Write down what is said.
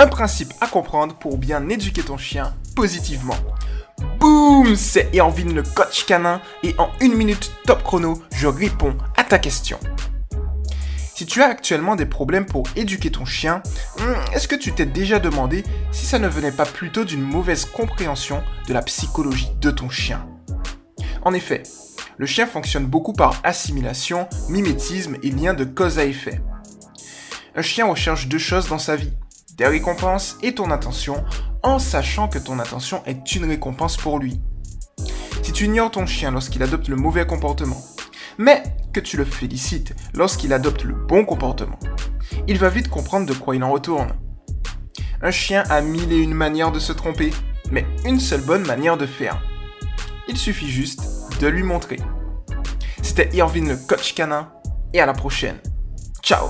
Un principe à comprendre pour bien éduquer ton chien positivement. Boum C'est Irvine le coach canin et en une minute top chrono, je réponds à ta question. Si tu as actuellement des problèmes pour éduquer ton chien, hmm, est-ce que tu t'es déjà demandé si ça ne venait pas plutôt d'une mauvaise compréhension de la psychologie de ton chien? En effet, le chien fonctionne beaucoup par assimilation, mimétisme et lien de cause à effet. Un chien recherche deux choses dans sa vie, des récompenses et ton attention, en sachant que ton attention est une récompense pour lui. Si tu ignores ton chien lorsqu'il adopte le mauvais comportement, mais que tu le félicites lorsqu'il adopte le bon comportement, il va vite comprendre de quoi il en retourne. Un chien a mille et une manières de se tromper, mais une seule bonne manière de faire. Il suffit juste de lui montrer. C'était Irvine le coach canin, et à la prochaine. Ciao